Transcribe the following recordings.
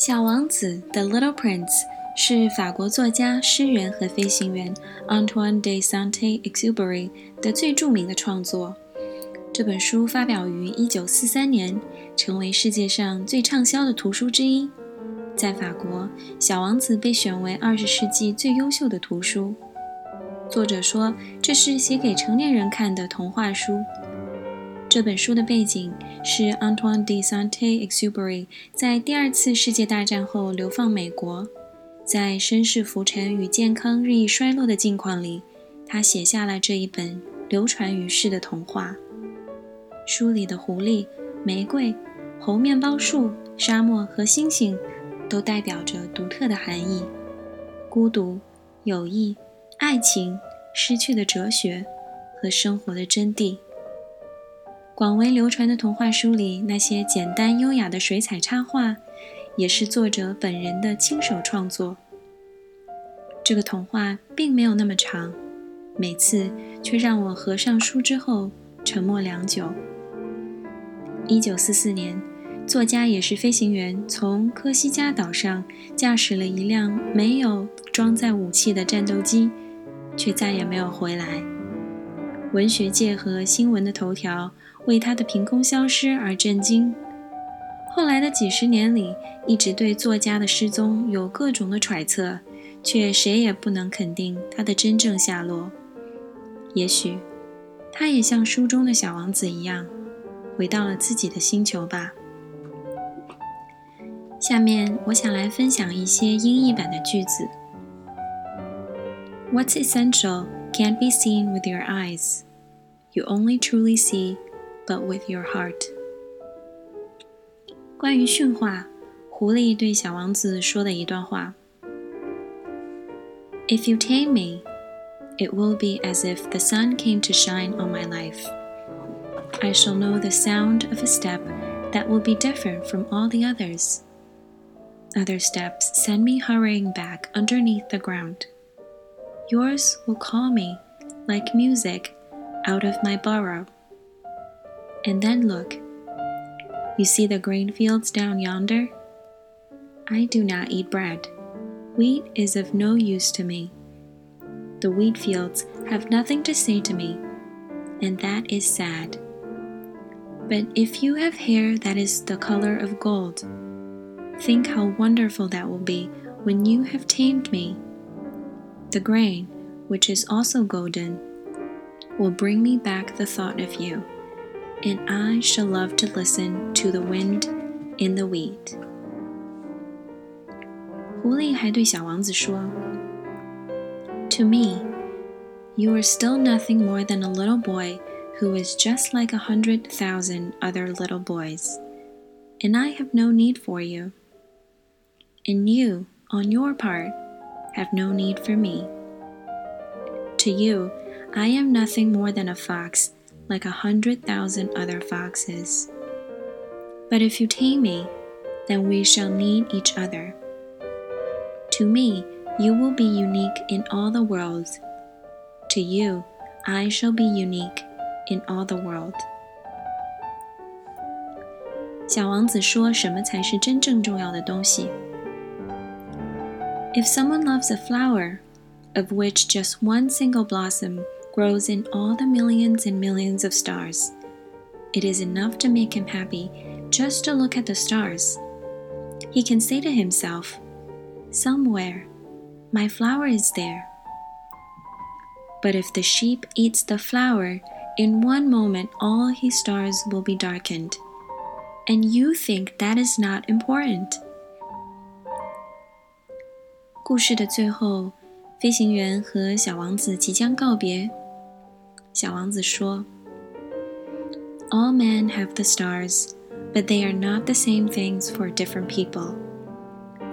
小王子《The Little Prince》是法国作家、诗人和飞行员 Antoine de Saint-Exupéry 的最著名的创作。这本书发表于1943年，成为世界上最畅销的图书之一。在法国，《小王子》被选为20世纪最优秀的图书。作者说，这是写给成年人看的童话书。这本书的背景是 Antoine de Saint-Exupéry 在第二次世界大战后流放美国，在身世浮沉与健康日益衰落的境况里，他写下了这一本流传于世的童话。书里的狐狸、玫瑰、猴面包树、沙漠和星星，都代表着独特的含义：孤独、友谊、爱情、失去的哲学和生活的真谛。广为流传的童话书里，那些简单优雅的水彩插画，也是作者本人的亲手创作。这个童话并没有那么长，每次却让我合上书之后沉默良久。一九四四年，作家也是飞行员，从科西嘉岛上驾驶了一辆没有装载武器的战斗机，却再也没有回来。文学界和新闻的头条。为他的凭空消失而震惊。后来的几十年里，一直对作家的失踪有各种的揣测，却谁也不能肯定他的真正下落。也许，他也像书中的小王子一样，回到了自己的星球吧。下面，我想来分享一些英译版的句子。What's essential can't be seen with your eyes. You only truly see but with your heart。关于驯化，狐狸对小王子说的一段话：“If you tame me, it will be as if the sun came to shine on my life. I shall know the sound of a step that will be different from all the others. Other steps send me hurrying back underneath the ground. Yours will call me like music out of my burrow. And then look. You see the grain fields down yonder? I do not eat bread. Wheat is of no use to me. The wheat fields have nothing to say to me, and that is sad. But if you have hair that is the color of gold, think how wonderful that will be when you have tamed me. The grain, which is also golden, will bring me back the thought of you and I shall love to listen to the wind in the wheat. 狐狸还对小王子说：“To me, you are still nothing more than a little boy who is just like a hundred thousand other little boys, and I have no need for you. And you, on your part, have no need for me. To you, I am nothing more than a fox like a hundred thousand other foxes. But if you tame me, then we shall need each other. To me, you will be unique in all the world. To you, I shall be unique in all the world. 小王子说：“什么才是真正重要的东西 ？If someone loves a flower, of which just one single blossom grows in all the millions and millions of stars. It is enough to make him happy just to look at the stars. He can say to himself, Somewhere, my flower is there. But if the sheep eats the flower, in one moment all his stars will be darkened. And you think that is not important. 故事的最后，飞行员和小王子即将告别。小王子说：“All men have the stars, but they are not the same things for different people.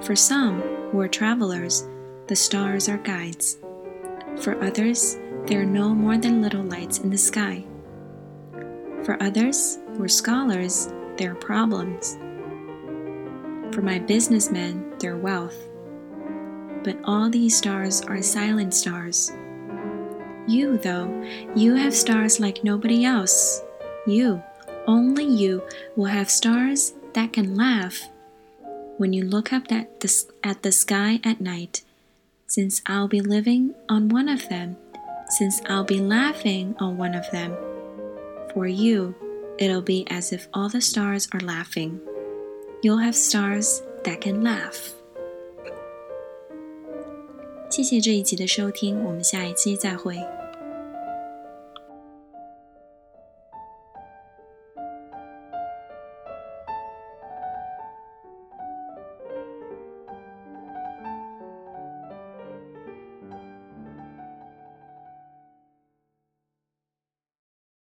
For some who are travelers, the stars are guides. For others, they are no more than little lights in the sky. For others who are scholars, they are problems. For my businessmen, they're wealth. But all these stars are silent stars you, though, you have stars like nobody else. You, only you, will have stars that can laugh. when you look up at the, at the sky at night, since I'll be living on one of them, since I'll be laughing on one of them. For you, it'll be as if all the stars are laughing. You'll have stars that can laugh. 谢谢这一集的收听，我们下一期再会。